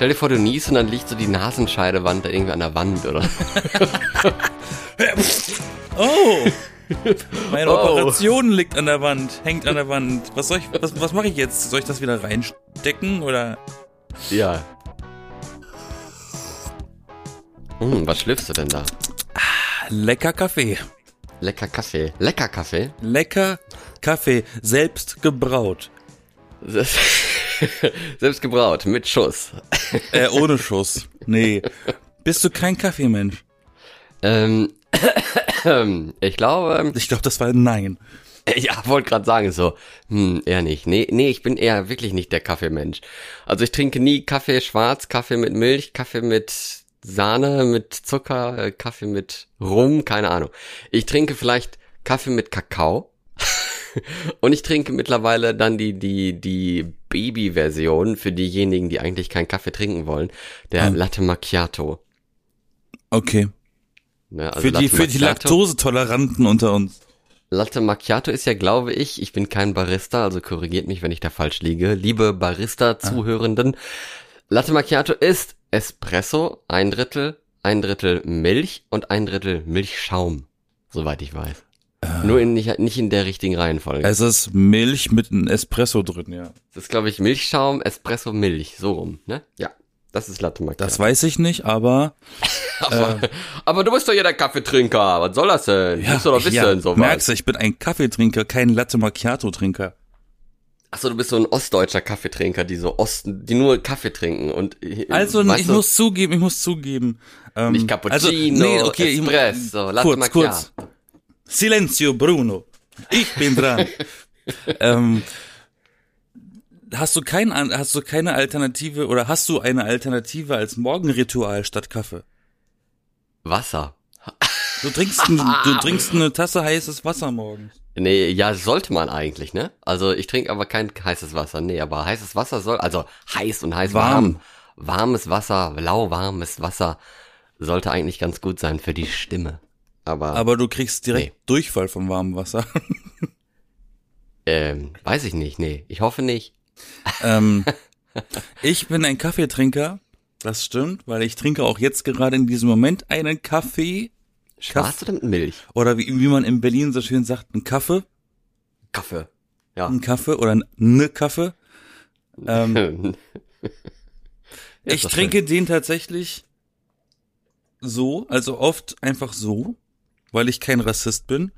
Stell dir vor, du niest und dann liegt so die Nasenscheidewand da irgendwie an der Wand, oder? Oh! Meine Oh. Operation liegt an der Wand, hängt an der Wand. Was soll ich, was, was mache ich jetzt? Soll ich das wieder reinstecken oder? ja. Hm, was schlürfst du denn da? Lecker Kaffee. Lecker Kaffee. Lecker Kaffee? Lecker Kaffee, selbst gebraut. Das- Selbst gebraut, mit Schuss. Äh, ohne Schuss. Nee. Bist du kein Kaffeemensch? Ähm, ich glaube, Ich glaube, das war ein Nein. ja, wollte gerade sagen so, hm, eher nicht. Nee, nee, ich bin eher wirklich nicht der Kaffeemensch. Also ich trinke nie Kaffee schwarz, Kaffee mit Milch, Kaffee mit Sahne, mit Zucker, äh, Kaffee mit Rum, keine Ahnung. Ich trinke vielleicht Kaffee mit Kakao. Und ich trinke mittlerweile dann die, die, die Baby-Version für diejenigen, die eigentlich keinen Kaffee trinken wollen. Der Hm. Latte Macchiato. Okay. Ne, also für die, für die Laktosetoleranten unter uns. Latte Macchiato ist ja, glaube ich, ich bin kein Barista, also korrigiert mich, wenn ich da falsch liege. Liebe Barista-Zuhörenden, Latte Macchiato ist Espresso, ein Drittel, ein Drittel Milch und ein Drittel Milchschaum, soweit ich weiß. Nur in, nicht, nicht in der richtigen Reihenfolge. Es ist Milch mit einem Espresso drin, ja. das ist, glaube ich, Milchschaum, Espresso, Milch, so rum, ne? Ja, das ist Latte Macchiato. Das weiß ich nicht, aber aber, aber du bist doch ja der Kaffeetrinker, was soll das denn? Ja, musst du doch wissen, ja, sowas. merkst du, ich bin ein Kaffeetrinker, kein Latte Macchiato Trinker. Achso, du bist so ein ostdeutscher Kaffeetrinker, die so Osten, die nur Kaffee trinken und äh, Also ich du, muss zugeben, ich muss zugeben. Ähm, nicht Cappuccino, also, nee, okay, ich- Espresso, Latte kurz, Macchiato. kurz. Silenzio, Bruno. Ich bin dran. ähm, hast du kein, hast du keine Alternative oder hast du eine Alternative als Morgenritual statt Kaffee? Wasser. Du trinkst, ein, du trinkst eine Tasse heißes Wasser morgens. Nee, ja, sollte man eigentlich, ne? Also ich trinke aber kein heißes Wasser. Nee, aber heißes Wasser soll, also heiß und heiß Warm. warm. Warmes Wasser, lauwarmes Wasser sollte eigentlich ganz gut sein für die Stimme. Aber, Aber du kriegst direkt Nee. Durchfall vom warmen Wasser. ähm, weiß ich nicht, nee. Ich hoffe nicht. ähm, ich bin ein Kaffeetrinker. Das stimmt, weil ich trinke auch jetzt gerade in diesem Moment einen Kaffee. Schwarz oder mit Milch? Oder wie, wie man in Berlin so schön sagt, einen Kaffee. Kaffee. Ja. Ein Kaffee oder ne Kaffee. Ähm, ich trinke den tatsächlich so, also oft einfach so, weil ich kein Rassist bin,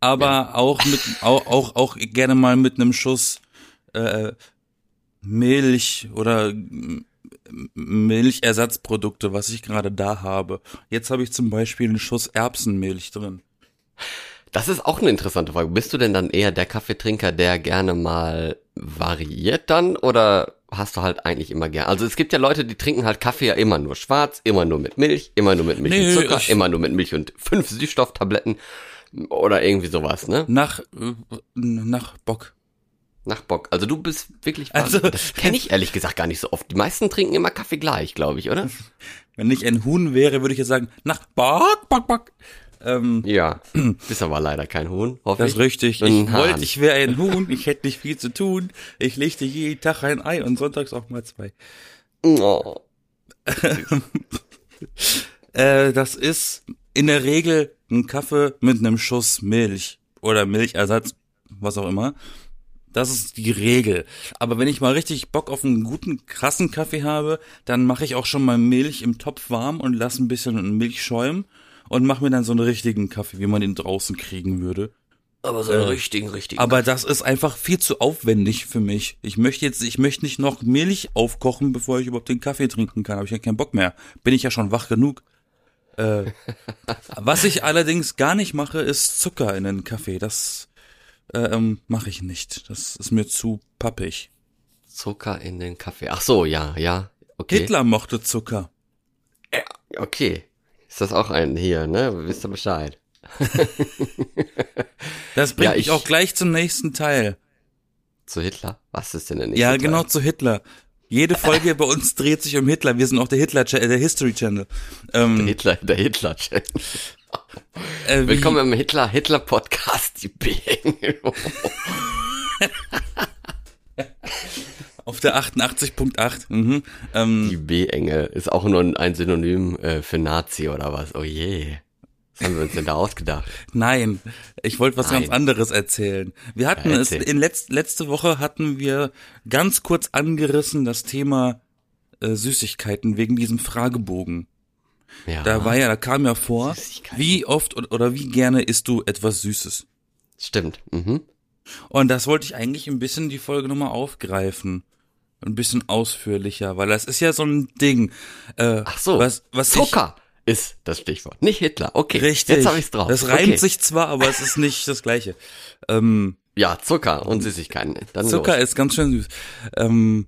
aber auch mit auch, auch auch gerne mal mit einem Schuss äh, Milch oder M- Milchersatzprodukte, was ich gerade da habe. Jetzt habe ich zum Beispiel einen Schuss Erbsenmilch drin. Das ist auch eine interessante Frage. Bist du denn dann eher der Kaffeetrinker, der gerne mal variiert dann oder hast du halt eigentlich immer gern? Also es gibt ja Leute, die trinken halt Kaffee ja immer nur schwarz, immer nur mit Milch, immer nur mit Milch Nee, und Zucker, immer nur mit Milch und fünf Süßstofftabletten oder irgendwie sowas, ne? Nach äh, nach Bock. Nach Bock. Also du bist wirklich Also- das kenne ich ehrlich gesagt gar nicht so oft. Die meisten trinken immer Kaffee gleich, glaube ich, oder? Wenn ich ein Huhn wäre, würde ich jetzt sagen, nach Bock, Bock, Bock. Ähm, Ja. Bist aber leider kein Huhn, hoffe Das ich. ist richtig. Ich wollte, ich wäre ein Huhn, ich hätte nicht viel zu tun. Ich legte jeden Tag ein Ei und sonntags auch mal zwei. Oh. Äh, das ist in der Regel ein Kaffee mit einem Schuss Milch oder Milchersatz, was auch immer. Das ist die Regel. Aber wenn ich mal richtig Bock auf einen guten, krassen Kaffee habe, dann mache ich auch schon mal Milch im Topf warm und lasse ein bisschen Milch schäumen und mache mir dann so einen richtigen Kaffee, wie man den draußen kriegen würde. Aber so einen richtigen, richtigen. Aber das ist einfach viel zu aufwendig für mich. Ich möchte jetzt, ich möchte nicht noch Milch aufkochen, bevor ich überhaupt den Kaffee trinken kann. Habe ich ja keinen Bock mehr. Bin ich ja schon wach genug. Äh, was ich allerdings gar nicht mache, ist Zucker in den Kaffee. Das äh, ähm, mache ich nicht. Das ist mir zu pappig. Zucker in den Kaffee. Ach so, ja, ja. Okay. Hitler mochte Zucker. Okay. Ist das auch ein hier, ne? Wisst ihr Bescheid? Das bringt Ja, mich ich- auch gleich zum nächsten Teil. Zu Hitler? Was ist denn der nächste Ja, Teil? genau zu Hitler. Jede Folge bei uns dreht sich um Hitler. Wir sind auch der Hitler, äh, der History Channel. Ähm, Der Hitler, der Hitler. -Chat. äh, Willkommen im Hitler, Hitler Podcast, die Bang. Auf der 88.8. Mhm. Ähm, Die B-Enge ist auch nur ein Synonym äh, für Nazi oder was? Oh je. Was haben wir uns denn da ausgedacht? Nein, ich wollte was Nein. ganz anderes erzählen. Wir hatten Ja, es erzähl. in letzt, letzte Woche hatten wir ganz kurz angerissen das Thema äh, Süßigkeiten wegen diesem Fragebogen. Ja. Da war ja, da kam ja vor, wie oft oder, oder wie gerne isst du etwas Süßes? Stimmt. Mhm. Und das wollte ich eigentlich ein bisschen die Folge nochmal aufgreifen. Ein bisschen ausführlicher, weil das ist ja so ein Ding. Äh, Ach so. Was, was Zucker ist das Stichwort. Nicht Hitler. Okay. Ich, richtig. Jetzt habe ich's drauf. Das reimt okay. sich zwar, aber es ist nicht das Gleiche. Ähm, Ja, Zucker und Süßigkeiten. Dann Zucker ist ganz schön süß. Ähm,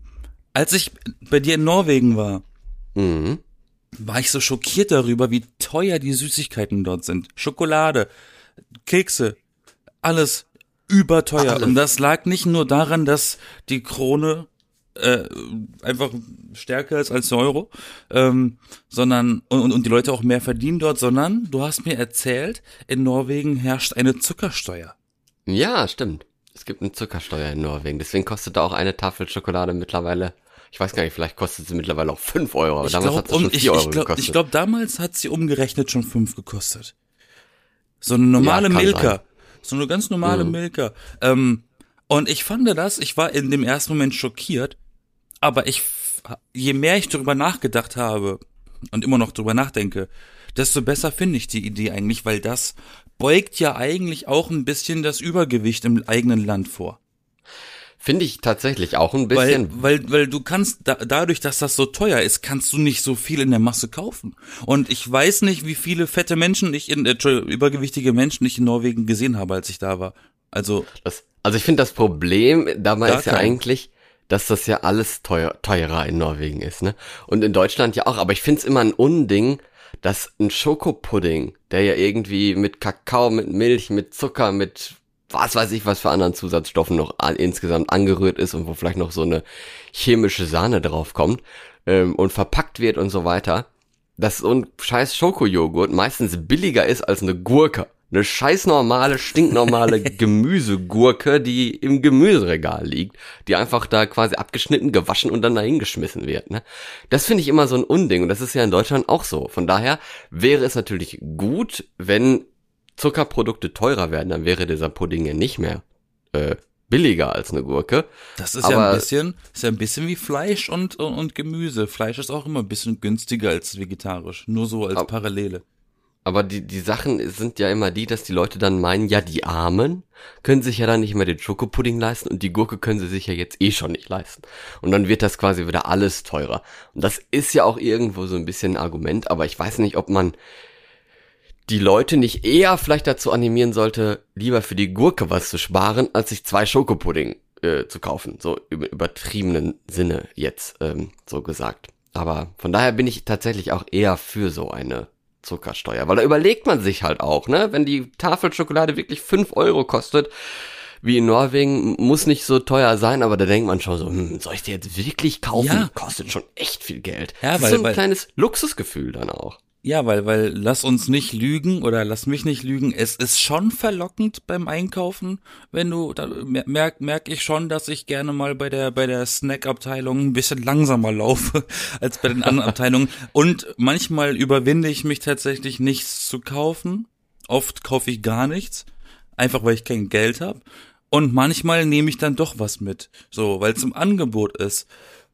als ich bei dir in Norwegen war, Los. Mhm. war ich so schockiert darüber, wie teuer die Süßigkeiten dort sind. Schokolade, Kekse, alles überteuer. Alles. Und das lag nicht nur daran, dass die Krone äh, einfach stärker ist als der Euro, ähm, sondern und, und die Leute auch mehr verdienen dort, sondern du hast mir erzählt, in Norwegen herrscht eine Zuckersteuer. Ja, stimmt. Es gibt eine Zuckersteuer in Norwegen. Deswegen kostet da auch eine Tafel Schokolade mittlerweile. Ich weiß gar nicht, vielleicht kostet sie mittlerweile auch 5 Euro. Aber Ich damals glaube, hat sie schon um, 4 ich, Euro ich glaube, gekostet. ich glaub, damals hat sie umgerechnet schon fünf gekostet. So eine normale Ja, Milka. sein. So eine ganz normale Mhm. Milka. Ähm, und ich fand das, ich war in dem ersten Moment schockiert, aber ich, je mehr ich darüber nachgedacht habe und immer noch drüber nachdenke, desto besser finde ich die Idee eigentlich, weil das beugt ja eigentlich auch ein bisschen das Übergewicht im eigenen Land vor. Finde ich tatsächlich auch ein Weil, bisschen. weil, weil du kannst, da, dadurch, dass das so teuer ist, kannst du nicht so viel in der Masse kaufen. Und ich weiß nicht, wie viele fette Menschen ich in, äh, übergewichtige Menschen ich in Norwegen gesehen habe, als ich da war. Also, Das, also ich finde das Problem dabei Gar ist ja eigentlich, dass das ja alles teuer, teurer in Norwegen ist, ne? Und in Deutschland ja auch. Aber ich finde es immer ein Unding, dass ein Schokopudding, der ja irgendwie mit Kakao, mit Milch, mit Zucker, mit was weiß ich was für anderen Zusatzstoffen noch an, insgesamt angerührt ist und wo vielleicht noch so eine chemische Sahne draufkommt ähm, und verpackt wird und so weiter, dass so ein scheiß Schokojoghurt meistens billiger ist als eine Gurke. Eine scheiß normale, stinknormale Gemüsegurke, die im Gemüseregal liegt, die einfach da quasi abgeschnitten, gewaschen und dann dahingeschmissen wird. Ne? Das finde ich immer so ein Unding und das ist ja in Deutschland auch so. Von daher wäre es natürlich gut, wenn Zuckerprodukte teurer werden, dann wäre dieser Pudding ja nicht mehr äh, billiger als eine Gurke. das ist ja Aber- ein bisschen, ist ja ein bisschen wie Fleisch und, und, und Gemüse. Fleisch ist auch immer ein bisschen günstiger als vegetarisch. Nur so als Parallele. Aber die, die Sachen sind ja immer die, dass die Leute dann meinen, ja, die Armen können sich ja dann nicht mehr den Schokopudding leisten und die Gurke können sie sich ja jetzt eh schon nicht leisten. Und dann wird das quasi wieder alles teurer. Und das ist ja auch irgendwo so ein bisschen ein Argument, aber ich weiß nicht, ob man die Leute nicht eher vielleicht dazu animieren sollte, lieber für die Gurke was zu sparen, als sich zwei Schokopudding äh, zu kaufen. So im übertriebenen Sinne jetzt ähm, so gesagt. Aber von daher bin ich tatsächlich auch eher für so eine Zuckersteuer. Weil da überlegt man sich halt auch, ne? Wenn die Tafel Schokolade wirklich fünf Euro kostet, wie in Norwegen, muss nicht so teuer sein, aber da denkt man schon so, hm, soll ich die jetzt wirklich kaufen? Ja. Kostet schon echt viel Geld. Ja, das weil- ist so ein weil- kleines Luxusgefühl dann auch. Ja, weil, weil, lass uns nicht lügen oder lass mich nicht lügen. Es ist schon verlockend beim Einkaufen, wenn du, da merk, merk ich schon, dass ich gerne mal bei der, bei der Snack-Abteilung ein bisschen langsamer laufe als bei den anderen Abteilungen. Und manchmal überwinde ich mich tatsächlich nichts zu kaufen. Oft kaufe ich gar nichts. Einfach weil ich kein Geld habe. Und manchmal nehme ich dann doch was mit. So, weil es im Angebot ist.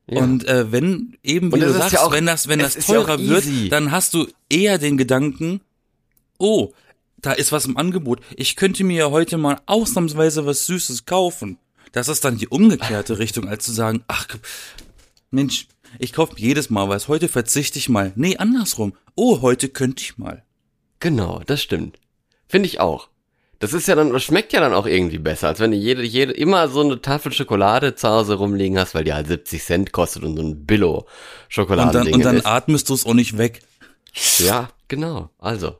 Ja. Und äh, wenn eben wie du sagst, ja auch- wenn das wenn das ist ja teurer wird, dann hast du eher den Gedanken, oh, da ist was im Angebot. Ich könnte mir ja heute mal ausnahmsweise was Süßes kaufen. Das ist dann die umgekehrte Richtung, als zu sagen, ach, Mensch, ich kaufe jedes Mal was. Heute verzichte ich mal. Nee, andersrum. Oh, heute könnte ich mal. Genau, das stimmt. Finde ich auch. Das ist ja dann, das schmeckt ja dann auch irgendwie besser, als wenn du jede, jede, immer so eine Tafel Schokolade zu Hause rumliegen hast, weil die halt 70 Cent kostet und so ein Billo Und dann, und dann ist. atmest du es auch nicht weg. Ja, genau. Also.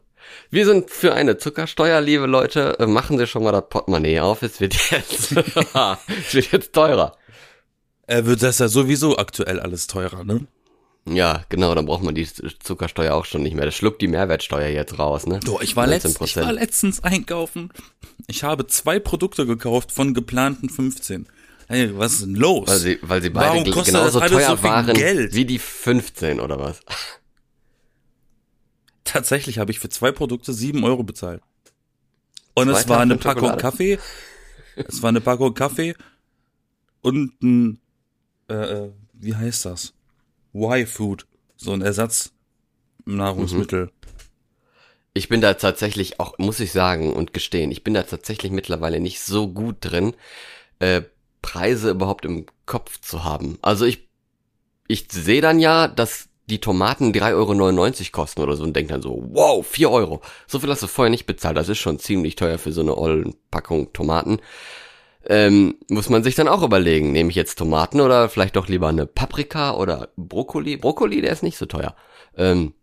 Wir sind für eine Zuckersteuer, liebe Leute. Äh, Machen Sie schon mal das Portemonnaie auf. Es wird jetzt, es wird jetzt teurer. Äh, wird das ja sowieso aktuell alles teurer, ne? Ja, genau, dann braucht man die Zuckersteuer auch schon nicht mehr. Das schluckt die Mehrwertsteuer jetzt raus, ne? Du, ich war, letzt, ich 19%. war letztens einkaufen. Ich habe zwei Produkte gekauft von geplanten 15. Hey, was ist denn los? Weil sie, weil sie beide Warum kostet genauso das teuer so viel waren Geld? wie die 15 oder was? Tatsächlich habe ich für zwei Produkte sieben Euro bezahlt. Und Zwei es war eine Packung Schokolade? Kaffee. Es war eine Packung Kaffee und ein, äh, äh, wie heißt das? Y-Food. So ein Ersatznahrungsmittel. Ich bin da tatsächlich auch, muss ich sagen und gestehen, ich bin da tatsächlich mittlerweile nicht so gut drin, äh, Preise überhaupt im Kopf zu haben. Also ich, ich sehe dann ja, dass die Tomaten 3,99 Euro kosten oder so und denke dann so, wow, 4 Euro. So viel hast du vorher nicht bezahlt. Das ist schon ziemlich teuer für so eine ollen Packung Tomaten. Ähm, muss man sich dann auch überlegen, nehme ich jetzt Tomaten oder vielleicht doch lieber eine Paprika oder Brokkoli? Brokkoli, der ist nicht so teuer. Ähm,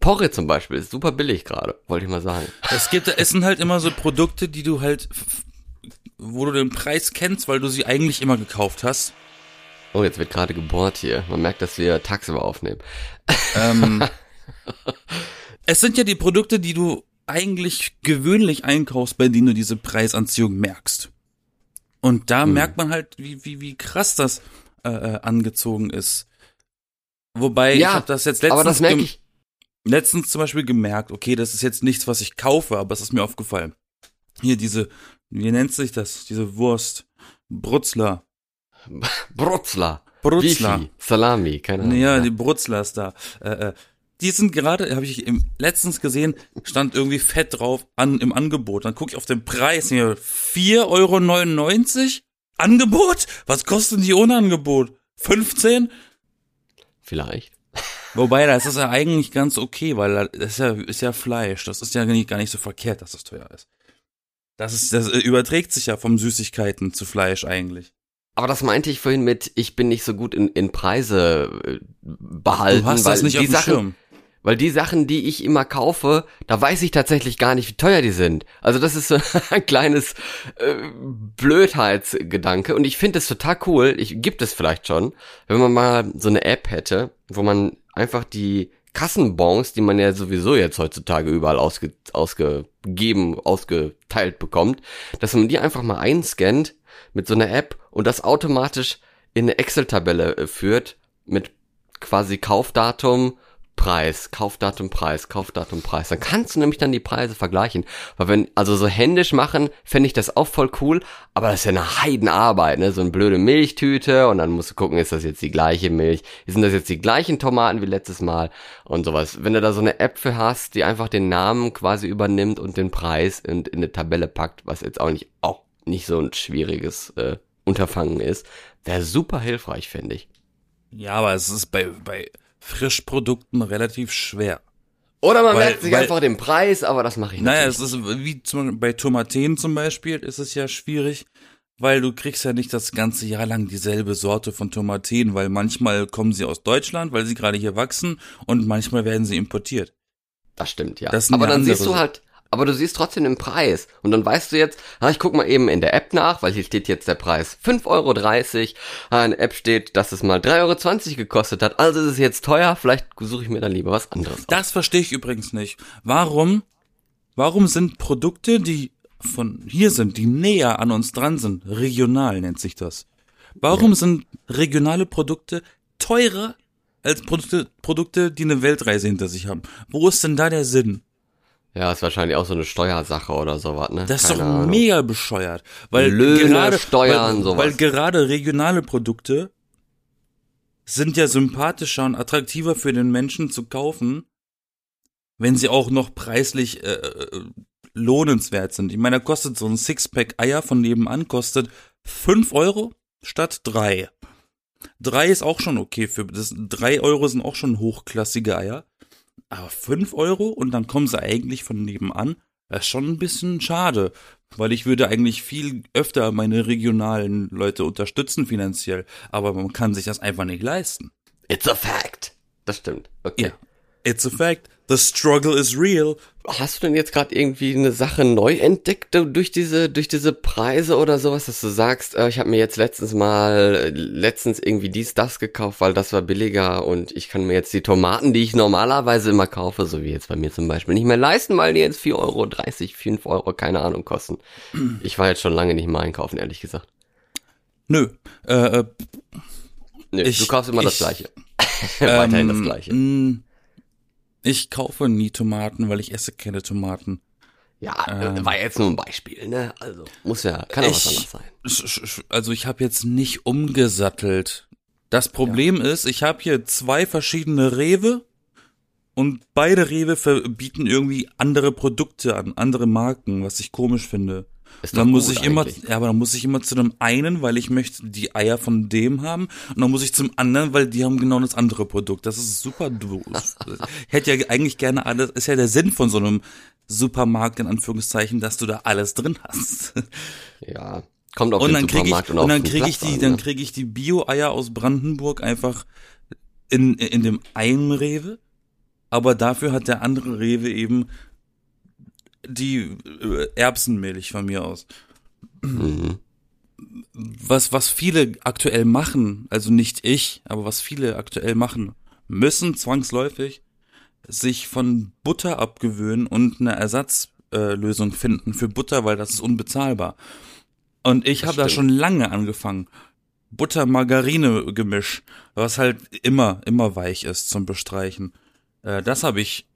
Porre zum Beispiel ist super billig gerade, wollte ich mal sagen. Es gibt, es sind halt immer so Produkte, die du halt, wo du den Preis kennst, weil du sie eigentlich immer gekauft hast. Oh, jetzt wird gerade gebohrt hier. Man merkt, dass wir tagsüber aufnehmen. Ähm, es sind ja die Produkte, die du eigentlich gewöhnlich einkaufst, bei denen du diese Preisanziehung merkst. Und da merkt man halt, wie, wie, wie krass das äh, äh, angezogen ist. Wobei, ich Ja, habe das jetzt letztens, Aber das ich. letztens zum Beispiel gemerkt, okay, das ist jetzt nichts, was ich kaufe, aber es ist mir aufgefallen. Hier diese, wie nennt sich das, diese Wurst? Brutzler. Brutzler. Brutzler. Wifi. Salami, keine Ahnung. Ja, die Brutzlers da. Äh, äh, die sind gerade, habe ich im, letztens gesehen, stand irgendwie fett drauf an im Angebot. Dann gucke ich auf den Preis hier. 4,99 Euro? Angebot? Was kosten die ohne Angebot? 15? Vielleicht. Wobei, das ist ja eigentlich ganz okay, weil das ist ja, ist ja Fleisch. Das ist ja nicht, gar nicht so verkehrt, dass das teuer ist. Das ist, das überträgt sich ja vom Süßigkeiten zu Fleisch eigentlich. Aber das meinte ich vorhin mit, ich bin nicht so gut in, in Preise äh, behalten. Du hast das nicht die auf dem Sachen, Schirm. Weil die Sachen, die ich immer kaufe, da weiß ich tatsächlich gar nicht, wie teuer die sind. Also das ist so ein kleines äh, Blödheitsgedanke. Und ich finde es total cool, ich gibt es vielleicht schon, wenn man mal so eine App hätte, wo man einfach die Kassenbons, die man ja sowieso jetzt heutzutage überall ausge, ausgegeben, ausgeteilt bekommt, dass man die einfach mal einscannt mit so einer App und das automatisch in eine Excel-Tabelle äh, führt mit quasi Kaufdatum, Preis, Kaufdatum, Preis, Kaufdatum, Preis. Dann kannst du nämlich dann die Preise vergleichen. Weil wenn, also so händisch machen, fände ich das auch voll cool, aber das ist ja eine Heidenarbeit, ne? So eine blöde Milchtüte und dann musst du gucken, ist das jetzt die gleiche Milch? Sind das jetzt die gleichen Tomaten wie letztes Mal? Und sowas. Wenn du da so eine für hast, die einfach den Namen quasi übernimmt und den Preis und in eine Tabelle packt, was jetzt auch nicht, auch nicht so ein schwieriges äh, Unterfangen ist, wäre super hilfreich, finde ich. Ja, aber es ist bei, bei Frischprodukten relativ schwer. Oder man Weil- merkt sich weil- einfach den Preis, aber das mache ich Naja, natürlich es ist wie zum, bei Tomaten zum Beispiel ist es ja schwierig, weil du kriegst ja nicht das ganze Jahr lang dieselbe Sorte von Tomaten, weil manchmal kommen sie aus Deutschland, weil sie gerade hier wachsen und manchmal werden sie importiert. Das stimmt, ja. Das aber dann siehst du halt, aber du siehst trotzdem den Preis. Und dann weißt du jetzt, ah, ich guck mal eben in der App nach, weil hier steht jetzt der Preis 5,30 Euro. Ah, in der App steht, dass es mal 3,20 Euro gekostet hat. Also ist es jetzt teuer, vielleicht suche ich mir dann lieber was anderes. Das verstehe ich übrigens nicht. Warum, warum sind Produkte, die von hier sind, die näher an uns dran sind, regional nennt sich das. Warum sind regionale Produkte teurer als Produkte, Produkte, die eine Weltreise hinter sich haben? Wo ist denn da der Sinn? Ja, ist wahrscheinlich auch so eine Steuersache oder sowas, ne? Das ist Keine doch Ahnung. mega bescheuert. Weil Löhne, gerade, Steuern, weil, sowas. Weil gerade regionale Produkte sind ja sympathischer und attraktiver für den Menschen zu kaufen, wenn sie auch noch preislich äh, äh, lohnenswert sind. Ich meine, da kostet so ein Sixpack Eier von nebenan kostet fünf Euro statt drei. Drei ist auch schon okay für das. Drei Euro sind auch schon hochklassige Eier. Aber fünf Euro und dann kommen sie eigentlich von nebenan. Das ist schon ein bisschen schade, weil ich würde eigentlich viel öfter meine regionalen Leute unterstützen finanziell, aber man kann sich das einfach nicht leisten. It's a fact. Das stimmt. Okay. Ja. It's a fact. The struggle is real. Hast du denn jetzt gerade irgendwie eine Sache neu entdeckt du- durch diese durch diese Preise oder sowas, dass du sagst, äh, ich habe mir jetzt letztens mal äh, letztens irgendwie dies das gekauft, weil das war billiger und ich kann mir jetzt die Tomaten, die ich normalerweise immer kaufe, so wie jetzt bei mir zum Beispiel, nicht mehr leisten, weil die jetzt 4,30 Euro, 5 Euro, keine Ahnung kosten. Ich war jetzt schon lange nicht mehr einkaufen, ehrlich gesagt. Nö. Äh, äh, Nee, Ich- du kaufst immer das ich- Gleiche. Weiterhin das ähm, Gleiche. Ich kaufe nie Tomaten, weil ich esse keine Tomaten. Ja, ähm, äh, war jetzt nur ein Beispiel, ne? Also, muss ja, kann auch was anderes sein. Also ich habe jetzt nicht umgesattelt. Das Problem ist, ich habe hier zwei verschiedene Rewe und beide Rewe bieten irgendwie andere Produkte an, andere Marken, was ich komisch finde. Dann muss ich immer, eigentlich. ja, aber dann muss ich immer zu dem einen, weil ich möchte die Eier von dem haben, und dann muss ich zum anderen, weil die haben genau das andere Produkt. Das ist super doof. ich hätte ja eigentlich gerne alles, ist ja der Sinn von so einem Supermarkt in Anführungszeichen, dass du da alles drin hast. Ja. Kommt auf und den dann kriege ich, und, und dann kriege ich die, an, dann ne? kriege ich die Bio-Eier aus Brandenburg einfach in, in dem einen Rewe, aber dafür hat der andere Rewe eben die äh, Erbsenmilch von mir aus. Mhm. Was, was viele aktuell machen, also nicht ich, aber was viele aktuell machen, müssen zwangsläufig sich von Butter abgewöhnen und eine Ersatzlösung äh, finden für Butter, weil das ist unbezahlbar. Und ich habe da schon lange angefangen. Butter-Margarine-Gemisch, was halt immer, immer weich ist zum Bestreichen. Äh, das habe ich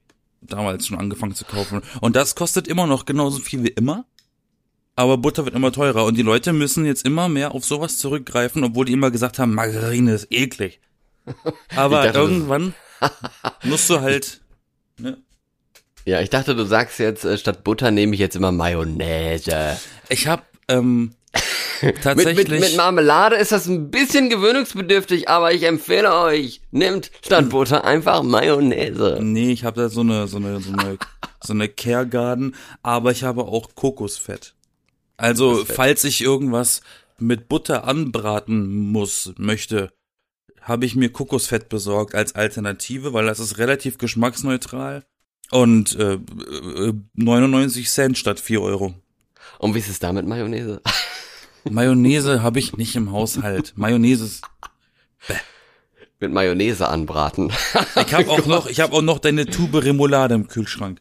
damals schon angefangen zu kaufen. Und das kostet immer noch genauso viel wie immer. Aber Butter wird immer teurer und die Leute müssen jetzt immer mehr auf sowas zurückgreifen, obwohl die immer gesagt haben, Margarine ist eklig. Aber dachte, irgendwann musst du halt, ne? Ja, ich dachte, du sagst jetzt, äh, statt Butter nehme ich jetzt immer Mayonnaise. Ich habe ähm, tatsächlich mit, mit Marmelade ist das ein bisschen gewöhnungsbedürftig, aber ich empfehle euch, nehmt statt Butter einfach Mayonnaise. Nee, ich habe da so eine so eine so eine so eine Care Garden, aber ich habe auch Kokosfett. Also, Kokosfett. falls ich irgendwas mit Butter anbraten muss, möchte, habe ich mir Kokosfett besorgt als Alternative, weil das ist relativ geschmacksneutral und äh, äh, 99 Cent statt 4 Euro. Und wie ist es da mit Mayonnaise? Mayonnaise habe ich nicht im Haushalt. Mayonnaise ist mit Mayonnaise anbraten. Ich habe auch noch, ich habe auch noch deine Tube Remoulade im Kühlschrank.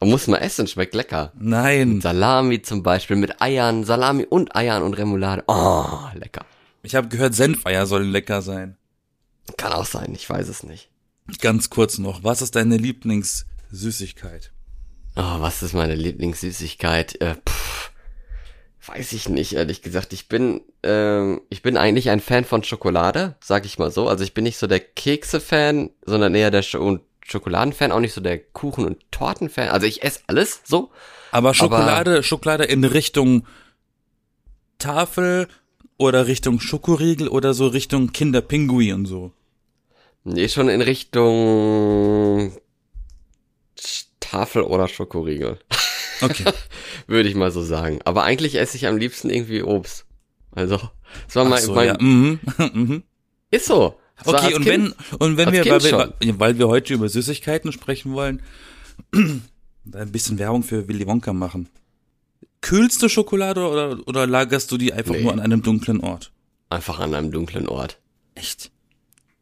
Man muss mal essen, schmeckt lecker. Nein, Salami zum Beispiel mit Eiern, Salami und Eiern und Remoulade. Oh, lecker. ich habe gehört, Senfeier sollen lecker sein. Kann auch sein, ich weiß es nicht. Ganz kurz noch, was ist deine Lieblingssüßigkeit? Oh, was ist meine Lieblingssüßigkeit? Äh, pff, weiß ich nicht, ehrlich gesagt. Ich bin, ähm, ich bin eigentlich ein Fan von Schokolade, sag ich mal so. Also ich bin nicht so der Kekse-Fan, sondern eher der Sch und Schokoladen-Fan, auch nicht so der Kuchen- und Torten-Fan. Also ich esse alles so. Aber Schokolade, Schokolade in Richtung Tafel oder Richtung Schokoriegel oder so Richtung Kinderpingui und so. Nee, schon in Richtung Tafel oder Schokoriegel. Okay. Würde ich mal so sagen. Aber eigentlich esse ich am liebsten irgendwie Obst. Also, das war Ach mein, so, mein ja. mhm. mhm. ist so. Das Okay, und Kind- wenn, und wenn wir, weil wir, weil wir heute über Süßigkeiten sprechen wollen, ein bisschen Werbung für Willy Wonka machen. Kühlst du Schokolade oder, oder lagerst du die einfach Nee. nur an einem dunklen Ort? Einfach an einem dunklen Ort. Echt?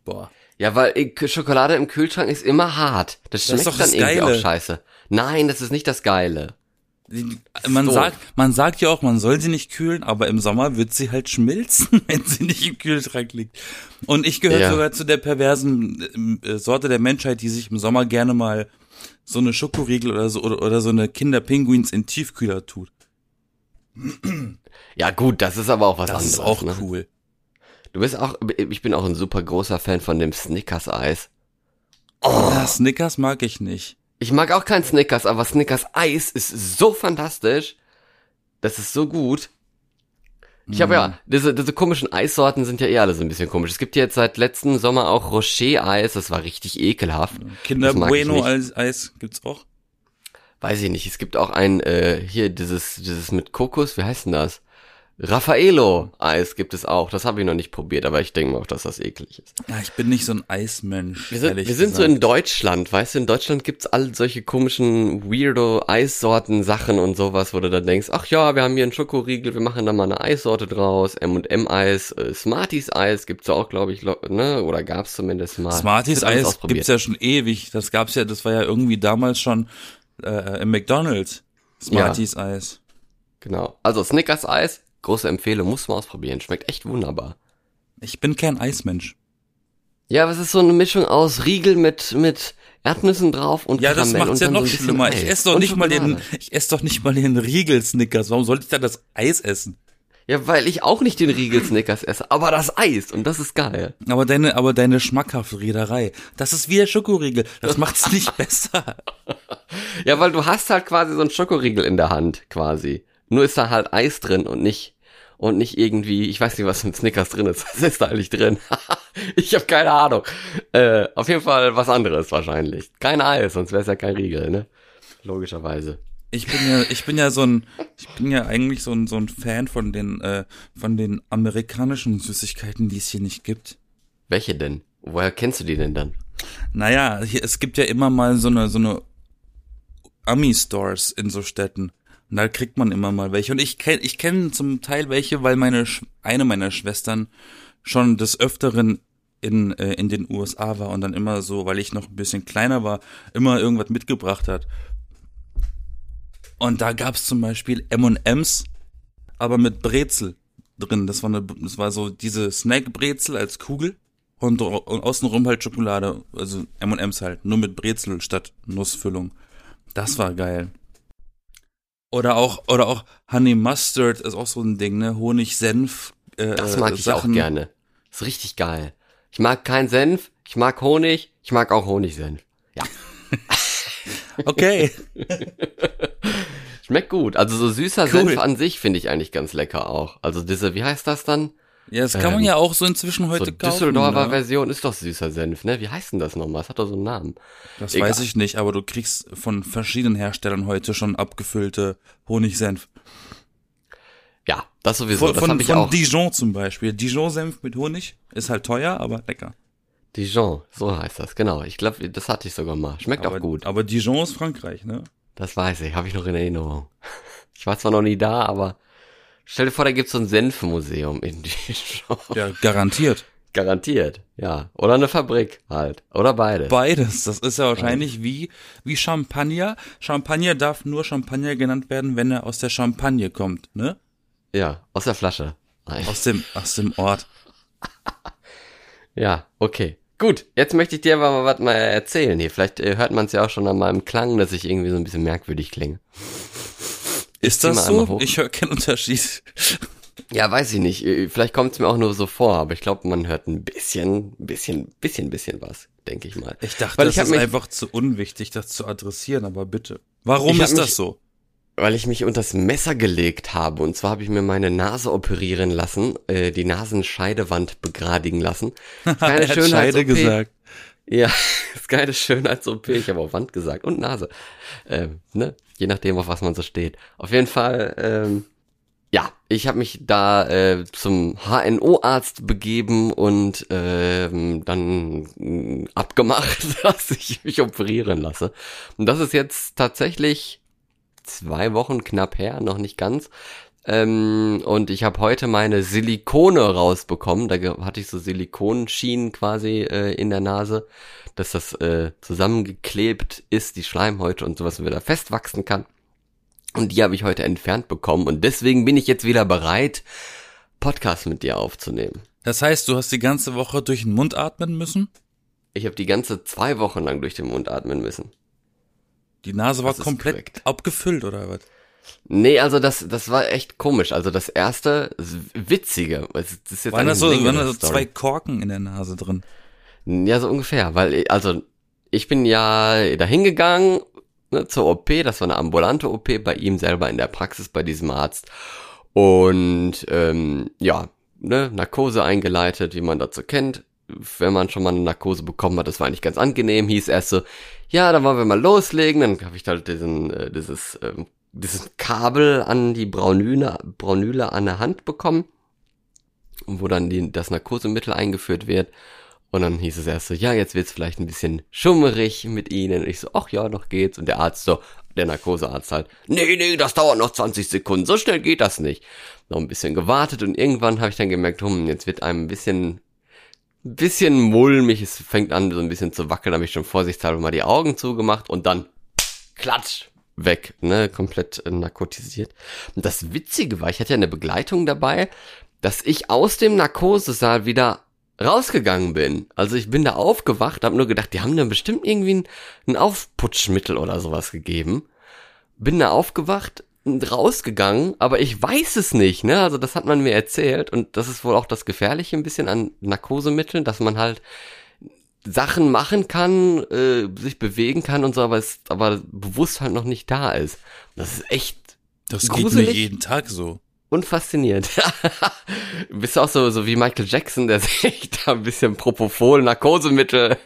Boah. Ja, weil äh, Schokolade im Kühlschrank ist immer hart. Das ist schmeckt doch dann das irgendwie Geile. auch scheiße. Nein, das ist nicht das Geile. Man sagt, man sagt ja auch, man soll sie nicht kühlen, aber im Sommer wird sie halt schmilzen, wenn sie nicht im Kühlschrank liegt. Und ich gehöre Ja. sogar zu der perversen äh, Sorte der Menschheit, die sich im Sommer gerne mal so eine Schokoriegel oder so oder, oder so eine Kinderpinguins in Tiefkühler tut. Ja gut, das ist aber auch was Das anderes. ist auch ne? cool. Du bist auch, ich bin auch ein super großer Fan von dem Snickers-Eis. Ja, Snickers mag ich nicht. Ich mag auch kein Snickers, aber Snickers-Eis ist so fantastisch. Das ist so gut. Ich habe Mhm. ja, diese, diese komischen Eissorten sind ja eh alle so ein bisschen komisch. Es gibt jetzt seit letzten Sommer auch Rocher-Eis, das war richtig ekelhaft. Kinder Das mag ich Bueno nicht. als Eis gibt's auch. Weiß ich nicht. Es gibt auch ein, äh, hier, dieses, dieses mit Kokos, wie heißt denn das? Raffaello-Eis gibt es auch. Das habe ich noch nicht probiert, aber ich denke auch, dass das eklig ist. Ja, ich bin nicht so ein Eismensch. Wir sind, wir sind so in Deutschland, weißt du, in Deutschland gibt's all solche komischen Weirdo-Eissorten, Sachen und sowas, wo du dann denkst, ach ja, wir haben hier einen Schokoriegel, wir machen da mal eine Eissorte draus, M&M-Eis, äh, Smarties-Eis gibt's ja auch, glaube ich, ne, oder gab's zumindest mal. Smarties Wird alles Eis ausprobiert. gibt's ja schon ewig. Das gab's ja, das war ja irgendwie damals schon äh, im McDonald's. Smarties Eis. Genau. Also Snickers-Eis, große Empfehlung, muss man ausprobieren. Schmeckt echt wunderbar. Ich bin kein Eismensch. Ja, aber es ist so eine Mischung aus Riegel mit, mit Erdnüssen drauf und Ja, das macht's ja noch so schlimmer. Eis. Ich esse doch Und nicht mal den, ich esse doch nicht mal den Riegel-Snickers. Warum sollte ich dann das Eis essen? Ja, weil ich auch nicht den Riegel Snickers esse, aber das Eis und das ist geil. Aber deine, aber deine schmackhafte Reederei, das ist wie der Schokoriegel. Das macht's nicht besser. Ja, weil du hast halt quasi so einen Schokoriegel in der Hand, quasi. Nur ist da halt Eis drin und nicht und nicht irgendwie, ich weiß nicht, was in Snickers drin ist. Was ist da eigentlich drin? ich habe keine Ahnung. Äh, auf jeden Fall was anderes wahrscheinlich. Kein Eis, sonst wäre es ja kein Riegel, ne? Logischerweise. Ich bin ja, ich bin ja so ein, ich bin ja eigentlich so ein, so ein Fan von den, äh, von den amerikanischen Süßigkeiten, die es hier nicht gibt. Welche denn? Woher kennst du die denn dann? Naja, hier, es gibt ja immer mal so eine, so eine Ami-Stores in so Städten. Und da kriegt man immer mal welche. Und ich kenne ich kenn zum Teil welche, weil meine, eine meiner Schwestern schon des Öfteren in, äh, in den USA war und dann immer so, weil ich noch ein bisschen kleiner war, immer irgendwas mitgebracht hat. Und da gab's zum Beispiel M&M's, aber mit Brezel drin. Das war, eine, das war so diese Snack-Brezel als Kugel und, und außenrum halt Schokolade, also M&M's halt, nur mit Brezel statt Nussfüllung. Das war geil. Oder auch, oder auch Honey Mustard ist auch so ein Ding, ne? Honig, Senf. Äh, Das mag ich Sachen. auch gerne. Ist richtig geil. Ich mag keinen Senf, ich mag Honig, ich mag auch Honigsenf. Ja. Okay. Schmeckt gut. Also so süßer Cool. Senf an sich finde ich eigentlich ganz lecker auch. Also diese, wie heißt das dann? Ja, das kann man Ähm, ja auch so inzwischen heute so kaufen. Düsseldorfer ne? Version ist doch süßer Senf, ne? Wie heißt denn das nochmal? Das hat doch so einen Namen. Das Egal. weiß ich nicht, aber du kriegst von verschiedenen Herstellern heute schon abgefüllte Honigsenf. Ja, das sowieso. Von, das von, von auch. Dijon zum Beispiel. Dijon-Senf mit Honig ist halt teuer, aber lecker. Dijon, so heißt das, genau. Ich glaube, das hatte ich sogar mal. Schmeckt aber, auch gut. Aber Dijon ist Frankreich, ne? Das weiß ich, habe ich noch in Erinnerung. Ich war zwar noch nie da, aber stell dir vor, da gibt's so ein Senfmuseum in Dijon. Ja, garantiert. Garantiert, ja. Oder eine Fabrik halt. Oder beide. Beides. Das ist ja wahrscheinlich wie, wie Champagner. Champagner darf nur Champagner genannt werden, wenn er aus der Champagne kommt, ne? ja, aus der Flasche. Nein. Aus dem, aus dem Ort. Ja, okay. Gut, jetzt möchte ich dir aber mal was mal erzählen hier. Vielleicht äh, hört man es ja auch schon an meinem Klang, dass ich irgendwie so ein bisschen merkwürdig klinge. Ist das so? Ich höre keinen Unterschied. Ja, weiß ich nicht. Äh, Vielleicht kommt es mir auch nur so vor, aber ich glaube, man hört ein bisschen, bisschen, bisschen, bisschen was, denke ich mal. Ich dachte, Weil das ich ist mich- einfach zu unwichtig, das zu adressieren, aber bitte. Warum ist das mich- so? Weil ich mich unters Messer gelegt habe. Und zwar habe ich mir meine Nase operieren lassen, äh, die Nasenscheidewand begradigen lassen. Keine hat Scheide gesagt. Ja, ist keine Schönheits-OP. Ich habe auch Wand gesagt und Nase. Ähm, ne? Je nachdem, auf was man so steht. Auf jeden Fall, ähm, ja, ich habe mich da äh, zum HNO-Arzt begeben und ähm, dann mh, abgemacht, dass ich mich operieren lasse. Und das ist jetzt tatsächlich zwei Wochen knapp her, noch nicht ganz. Ähm, und ich habe heute meine Silikone rausbekommen. Da hatte ich so Silikonschienen quasi äh, in der Nase, dass das äh, zusammengeklebt ist, die Schleimhäute und sowas wieder festwachsen kann. Und die habe ich heute entfernt bekommen. Und deswegen bin ich jetzt wieder bereit, Podcast mit dir aufzunehmen. Das heißt, du hast die ganze Woche durch den Mund atmen müssen? Ich habe die ganze zwei Wochen lang durch den Mund atmen müssen. Die Nase war komplett korrekt. abgefüllt oder was? Nee, also das, das war echt komisch. Also das erste, das Witzige, das ist jetzt Waren da eigentlich so, waren da so zwei Korken in der Nase drin? Ja, so ungefähr, weil, ich- also, ich bin ja dahin gegangen ne, zur OP, das war eine ambulante OP bei ihm selber in der Praxis bei diesem Arzt. Und ähm, ja, ne, Narkose eingeleitet, wie man dazu kennt. Wenn man schon mal eine Narkose bekommen hat, das war eigentlich ganz angenehm, hieß erst so, ja, dann wollen wir mal loslegen, dann habe ich halt diesen, äh, dieses, ähm, dieses Kabel an die Braunüle, Braunüle an der Hand bekommen, wo dann die, das Narkosemittel eingeführt wird. Und dann hieß es erst so, ja, jetzt wird's vielleicht ein bisschen schummerig mit Ihnen. Und ich so, ach ja, noch geht's. Und der Arzt so, der Narkosearzt halt, nee, nee, das dauert noch 20 Sekunden, so schnell geht das nicht. Noch ein bisschen gewartet und irgendwann habe ich dann gemerkt, hm, jetzt wird einem ein bisschen, bisschen mulmig, es fängt an so ein bisschen zu wackeln, habe ich schon vorsichtshalber mal die Augen zugemacht und dann, klatsch, weg, ne, komplett äh, narkotisiert. Und das Witzige war, ich hatte ja eine Begleitung dabei, dass ich aus dem Narkosesaal wieder rausgegangen bin. Also ich bin da aufgewacht, habe nur gedacht, die haben da bestimmt irgendwie ein, ein Aufputschmittel oder sowas gegeben. Bin da aufgewacht, und rausgegangen, aber ich weiß es nicht, ne? Also das hat man mir erzählt und das ist wohl auch das Gefährliche ein bisschen an Narkosemitteln, dass man halt Sachen machen kann, äh, sich bewegen kann und so, aber es aber bewusst halt noch nicht da ist. Das ist echt Das Gruselig. geht mir jeden Tag so. und faszinierend. Bist du auch so, so wie Michael Jackson, der sich da ein bisschen Propofol, Narkosemittel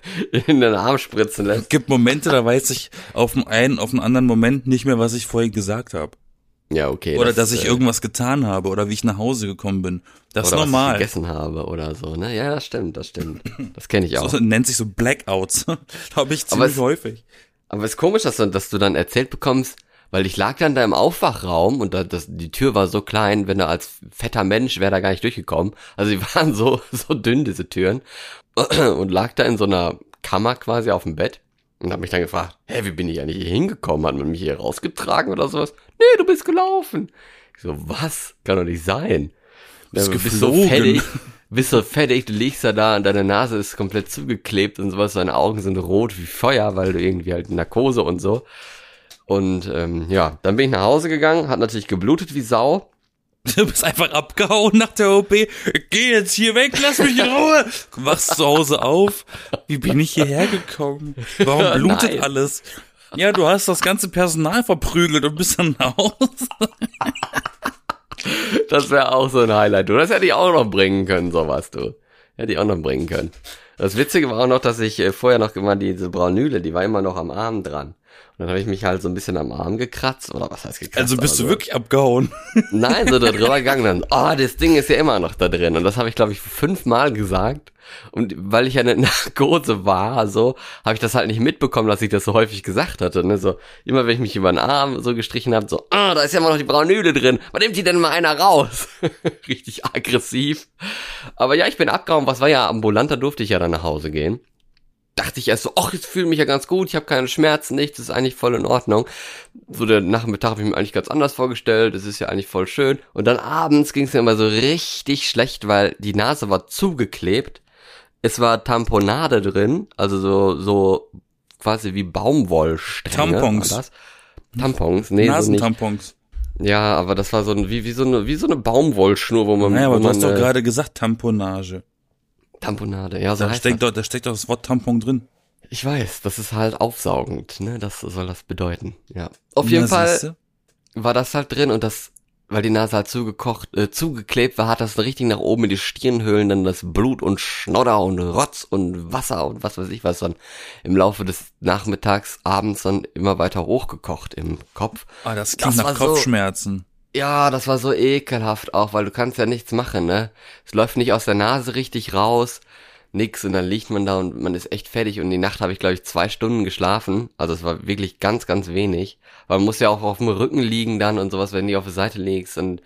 in den Arm spritzen lässt. Es gibt Momente, da weiß ich auf den einen, auf den anderen Moment nicht mehr, was ich vorhin gesagt habe. Ja, okay. Oder dass ich äh, irgendwas getan habe oder wie ich nach Hause gekommen bin. Das ist oder was ich normal. gegessen habe oder so, ne? Ja, das stimmt, das stimmt. Das kenne ich auch. So, nennt sich so Blackouts. habe ich Aber ziemlich es- häufig. Aber es ist komisch, dass du, dass du dann erzählt bekommst, weil ich lag dann da im Aufwachraum und da, das, die Tür war so klein, wenn du als fetter Mensch wäre da gar nicht durchgekommen. Also die waren so, so dünn, diese Türen. Und lag da in so einer Kammer quasi auf dem Bett und hab mich dann gefragt, hä, wie bin ich eigentlich hier hingekommen? Hat man mich hier rausgetragen oder sowas? Nee, du bist gelaufen. Ich so, was? Kann doch nicht sein. Bist Ja, bist so fettig, bist so fettig, du liegst da da und deine Nase ist komplett zugeklebt und sowas, deine Augen sind rot wie Feuer, weil du irgendwie halt Narkose und so. Und ähm, ja, dann bin ich nach Hause gegangen, hat natürlich geblutet wie Sau. Du bist einfach abgehauen nach der OP. Geh jetzt hier weg, lass mich in Ruhe. Wachst zu Hause auf. Wie bin ich hierher gekommen? Warum blutet Nein. alles? Ja, du hast das ganze Personal verprügelt und bist dann nach Hause. Das wäre auch so ein Highlight. Du, das hätte ich auch noch bringen können, sowas, du. Hätte ich auch noch bringen können. Das Witzige war auch noch, dass ich äh, vorher noch immer diese Braunüle, die war immer noch am Arm dran. Und dann habe ich mich halt so ein bisschen am Arm gekratzt, oder was heißt gekratzt? Also bist du so. wirklich abgehauen. Nein, so da drüber gegangen dann, oh, das Ding ist ja immer noch da drin. Und das habe ich, glaube ich, fünfmal gesagt. Und weil ich ja eine Narkose war, so, habe ich das halt nicht mitbekommen, dass ich das so häufig gesagt hatte. Ne? So, immer wenn ich mich über den Arm so gestrichen habe, so, ah, da ist ja immer noch die Braunüle drin. Wann nimmt die denn mal einer raus? Richtig aggressiv. Aber ja, ich bin abgehauen. Was war ja ambulant, da durfte ich ja dann nach Hause gehen dachte ich erst so, ach, jetzt fühle mich ja ganz gut, ich habe keine Schmerzen, nichts, ist eigentlich voll in Ordnung. So der Nachmittag habe ich mir eigentlich ganz anders vorgestellt, es ist ja eigentlich voll schön. Und dann abends ging es mir immer so richtig schlecht, weil die Nase war zugeklebt. Es war Tamponade drin, also so, so quasi wie Baumwollstränge. Tampons. Tampons, nee, so nicht. Nasentampons. Ja, aber das war so ein, wie, wie so eine, wie so eine Baumwollschnur, wo man, Naja, aber wo du man hast doch äh, gerade gesagt Tamponage. Tamponade, ja, so Da steckt, das. doch, da steckt doch das Wort Tampon drin. Ich weiß, das ist halt aufsaugend, ne? Das soll das bedeuten. Ja. Auf jeden Na, Fall war das halt drin und das, weil die Nase halt zugekocht, äh, zugeklebt war, hat das richtig nach oben in die Stirnhöhlen dann das Blut und Schnodder und Rotz und Wasser und was weiß ich was dann im Laufe des Nachmittags, abends dann immer weiter hochgekocht im Kopf. Ah, das Das klingt war nach so- Kopfschmerzen. Ja, das war so ekelhaft auch, weil du kannst ja nichts machen, ne? Es läuft nicht aus der Nase richtig raus, nix und dann liegt man da und man ist echt fertig und die Nacht habe ich glaube ich zwei Stunden geschlafen, also es war wirklich ganz, ganz wenig, weil man muss ja auch auf dem Rücken liegen dann und sowas, wenn du auf der Seite liegst und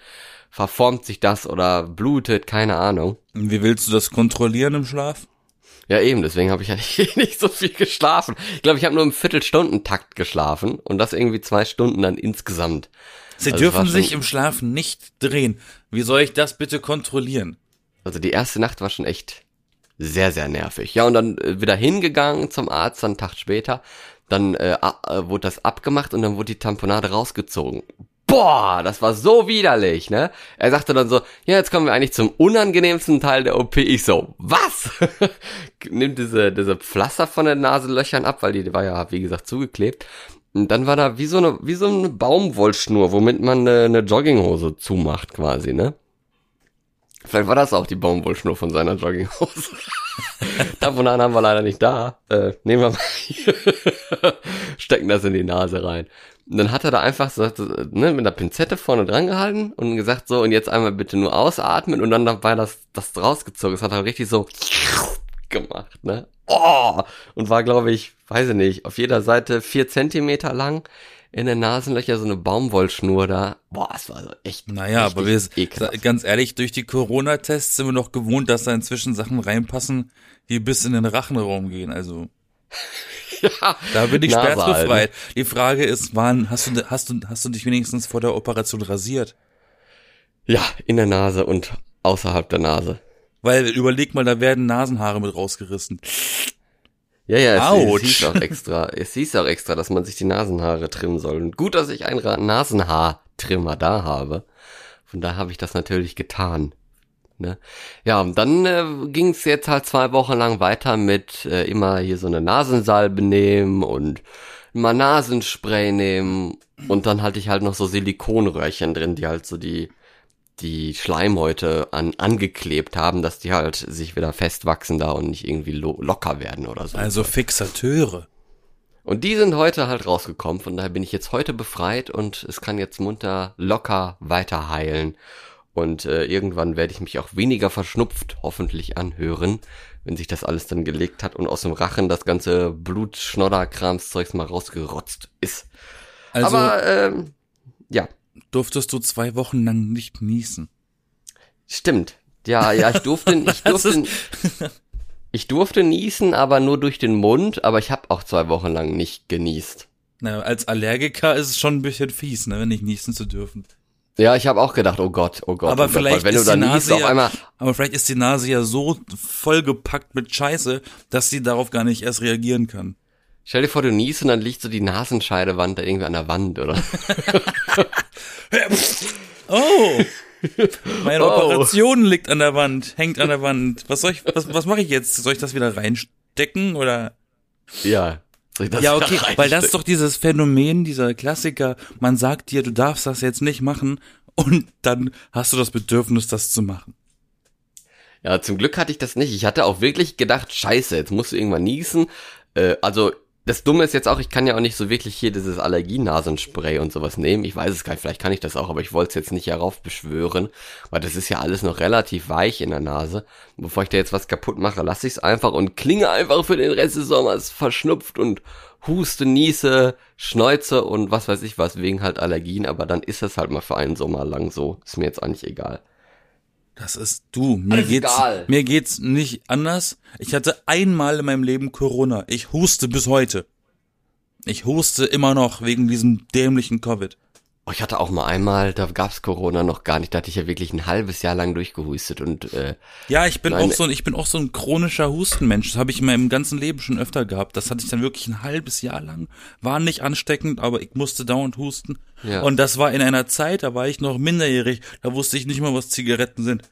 verformt sich das oder blutet, keine Ahnung. Und Wie willst du das kontrollieren im Schlaf? Ja eben, deswegen habe ich ja nicht, nicht so viel geschlafen. Ich glaube, ich habe nur im Viertelstundentakt geschlafen und das irgendwie zwei Stunden dann insgesamt. Sie Also dürfen sich im Schlaf nicht drehen. Wie soll ich das bitte kontrollieren? Also die erste Nacht war schon echt sehr, sehr nervig. Ja, und dann äh, wieder hingegangen zum Arzt, dann einen Tag später. Dann äh, äh, wurde das abgemacht und dann wurde die Tamponade rausgezogen. Boah, das war so widerlich, ne? Er sagte dann so, ja, jetzt kommen wir eigentlich zum unangenehmsten Teil der OP. Ich so, was? Nimmt diese, diese Pflaster von den Nasenlöchern ab, weil die war ja, wie gesagt, zugeklebt. Und dann war da wie so eine, wie so eine Baumwollschnur, womit man eine, eine Jogginghose zumacht quasi, ne? Vielleicht war das auch die Baumwollschnur von seiner Jogginghose. Tamponaden haben wir leider nicht da. Äh, nehmen wir mal hier. Stecken das in die Nase rein. Und dann hat er da einfach so, ne, mit einer Pinzette vorne dran gehalten und gesagt so, und jetzt einmal bitte nur ausatmen und dann dabei das, das rausgezogen. Das hat er richtig so gemacht, ne? Oh! Und war, glaube ich, weiß ich nicht, auf jeder Seite vier Zentimeter lang in den Nasenlöcher so eine Baumwollschnur da. Boah, es war so echt. Naja, aber wir, ekelhaft. ganz ehrlich, durch die Corona-Tests sind wir noch gewohnt, dass da inzwischen Sachen reinpassen, die bis in den Rachenraum gehen. Also, ja, da bin ich schmerzbefreit. Die Frage ist, wann hast du, hast du, hast du dich wenigstens vor der Operation rasiert? Ja, in der Nase und außerhalb der Nase. Weil überleg mal, da werden Nasenhaare mit rausgerissen. Ja, ja, es, es hieß auch extra, es hieß auch extra, dass man sich die Nasenhaare trimmen soll. Und gut, dass ich einen Nasenhaartrimmer da habe. Von da habe ich das natürlich getan. Ne? Ja, und dann äh, ging es jetzt halt zwei Wochen lang weiter mit äh, immer hier so eine Nasensalbe nehmen und mal Nasenspray nehmen und dann hatte ich halt noch so Silikonröhrchen drin, die halt so die die Schleimhäute an, angeklebt haben, dass die halt sich wieder festwachsen da und nicht irgendwie lo locker werden oder so. Also Fixateure. Und die sind heute halt rausgekommen, von daher bin ich jetzt heute befreit und es kann jetzt munter locker weiter heilen. Und äh, irgendwann werde ich mich auch weniger verschnupft hoffentlich anhören, wenn sich das alles dann gelegt hat und aus dem Rachen das ganze Blutschnodderkramszeugs mal rausgerotzt ist. Also, Aber ähm, ja, durftest du zwei Wochen lang nicht niesen. Stimmt. Ja, ja, ich durfte, ich durfte, ich durfte niesen, aber nur durch den Mund, aber ich habe auch zwei Wochen lang nicht genießt. Na, als Allergiker ist es schon ein bisschen fies, ne, wenn nicht niesen zu dürfen. Ja, ich habe auch gedacht, oh Gott, oh Gott. Aber oh vielleicht Gott, wenn ist du dann die Nase niest, ja, auf einmal, aber vielleicht ist die Nase ja so vollgepackt mit Scheiße, dass sie darauf gar nicht erst reagieren kann. Stell dir vor, du niest und dann liegt so die Nasenscheidewand da irgendwie an der Wand, oder? Oh! Meine Oh. Operation liegt an der Wand, hängt an der Wand. Was soll ich, was, was mache ich jetzt? Soll ich das wieder reinstecken oder? ja. Soll ich das Ja, okay, weil das ist doch dieses Phänomen, dieser Klassiker. Man sagt dir, du darfst das jetzt nicht machen und dann hast du das Bedürfnis, das zu machen. Ja, zum Glück hatte ich das nicht. Ich hatte auch wirklich gedacht, scheiße, jetzt musst du irgendwann niesen. Äh, also, das Dumme ist jetzt auch, ich kann ja auch nicht so wirklich hier dieses Allergienasenspray und sowas nehmen. Ich weiß es gar nicht, vielleicht kann ich das auch, aber ich wollte es jetzt nicht heraufbeschwören, weil das ist ja alles noch relativ weich in der Nase. Bevor ich da jetzt was kaputt mache, lasse ich es einfach und klinge einfach für den Rest des Sommers verschnupft und huste, niese, schneuze und was weiß ich was, wegen halt Allergien, aber dann ist es halt mal für einen Sommer lang so. Ist mir jetzt nicht egal. Das ist du. Mir Alles geht's, egal. mir geht's nicht anders. Ich hatte einmal in meinem Leben Corona. Ich huste bis heute. Ich huste immer noch wegen diesem dämlichen Covid. Oh, ich hatte auch mal einmal, da gab's Corona noch gar nicht, da hatte ich ja wirklich ein halbes Jahr lang durchgehustet und äh, Ja, ich bin auch so ein, ich bin auch so ein chronischer Hustenmensch. Das habe ich in meinem ganzen Leben schon öfter gehabt. Das hatte ich dann wirklich ein halbes Jahr lang. War nicht ansteckend, aber ich musste dauernd husten. Ja. Und das war in einer Zeit, da war ich noch minderjährig. Da wusste ich nicht mal, was Zigaretten sind.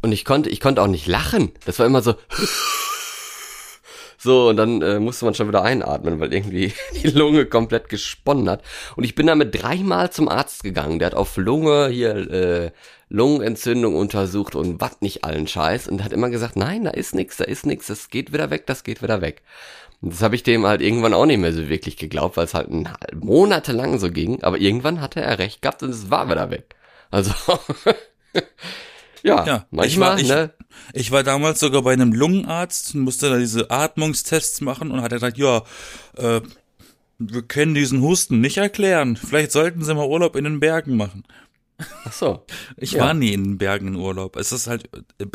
und ich konnte, ich konnte auch nicht lachen. Das war immer so so und dann äh, musste man schon wieder einatmen, weil irgendwie die Lunge komplett gesponnen hat. Und ich bin damit dreimal zum Arzt gegangen. Der hat auf Lunge hier äh, Lungenentzündung untersucht und was nicht allen Scheiß und hat immer gesagt, nein, da ist nix, da ist nix, das geht wieder weg, das geht wieder weg. Und das habe ich dem halt irgendwann auch nicht mehr so wirklich geglaubt, weil es halt monatelang so ging. Aber irgendwann hatte er recht gehabt und es war wieder weg. Also ja, Ja, manchmal, ich war, ne? ich, ich war damals sogar bei einem Lungenarzt und musste da diese Atmungstests machen und hat er gesagt, ja, äh, wir können diesen Husten nicht erklären. Vielleicht sollten Sie mal Urlaub in den Bergen machen. Ach so. Ich Ja. war nie in den Bergen in Urlaub. Es ist halt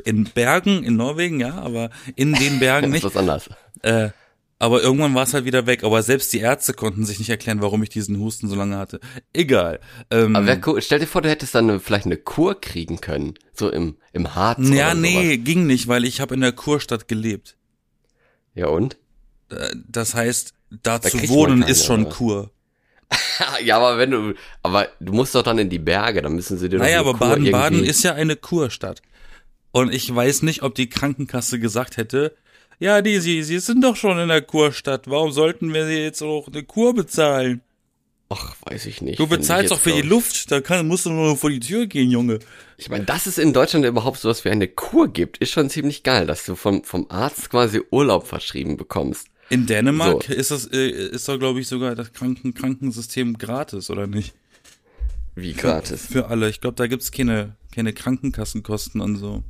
in Bergen in Norwegen, ja, aber in den Bergen Das ist nicht. was anderes. Äh, aber irgendwann war es halt wieder weg. Aber selbst die Ärzte konnten sich nicht erklären, warum ich diesen Husten so lange hatte. Egal. Ähm, Aber wer, cool- stell dir vor, du hättest dann eine, vielleicht eine Kur kriegen können. So im, im Harz ja, nee, sowas. ging nicht, weil ich habe in der Kurstadt gelebt. Ja und? Äh, Das heißt, da, Da zu wohnen keine, ist schon oder? Kur. ja, aber wenn du, aber du musst doch dann in die Berge, dann müssen sie dir doch Naja, aber Baden-Baden ist ja eine Kurstadt. Und ich weiß nicht, ob die Krankenkasse gesagt hätte, ja, die, sie, sie sind doch schon in der Kurstadt. Warum sollten wir sie jetzt auch eine Kur bezahlen? Ach, weiß ich nicht. Du bezahlst doch für die Luft, da kann, musst du nur vor die Tür gehen, Junge. Ich meine, dass es in Deutschland überhaupt sowas wie eine Kur gibt, ist schon ziemlich geil, dass du vom, vom Arzt quasi Urlaub verschrieben bekommst. In Dänemark So. ist das, äh, ist doch, glaube ich, sogar das Kranken Krankensystem gratis, oder nicht? Wie gratis. Für alle. Ich glaube, da gibt's keine, keine Krankenkassenkosten und so.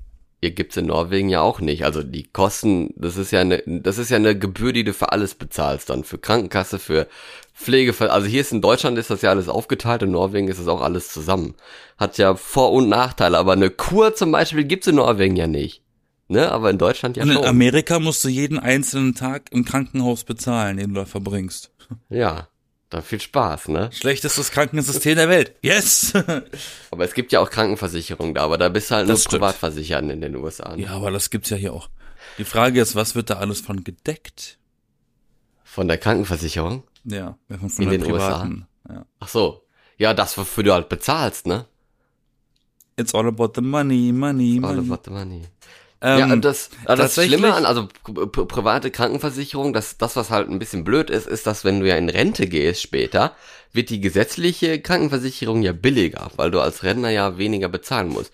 Ihr gibt's in Norwegen ja auch nicht. Also die Kosten, das ist ja eine, das ist ja eine Gebühr, die du für alles bezahlst dann. Für Krankenkasse, für Pflege, also hier ist in Deutschland ist das ja alles aufgeteilt, in Norwegen ist das auch alles zusammen. Hat ja Vor- und Nachteile, aber eine Kur zum Beispiel gibt's in Norwegen ja nicht. Ne, aber in Deutschland ja Und in schon. Amerika musst du jeden einzelnen Tag im Krankenhaus bezahlen, den du da verbringst. Ja, da viel Spaß, ne? Schlechtestes Krankensystem der Welt. Yes! Aber es gibt ja auch Krankenversicherung da, aber da bist du halt nur stimmt. privat versichert in den USA. Ne? ja, aber das gibt's ja hier auch. Die Frage ist, was wird da alles von gedeckt? Von der Krankenversicherung? Ja, von, von In den USA? privaten. Ja. Ach so. Ja, das, wofür du halt bezahlst, ne? It's all about the money, money, All money. about the money. Ähm, ja, und das, aber das Schlimme an, also pri- pri- private Krankenversicherung, das, das, was halt ein bisschen blöd ist, ist, dass wenn du ja in Rente gehst später, wird die gesetzliche Krankenversicherung ja billiger, weil du als Rentner ja weniger bezahlen musst.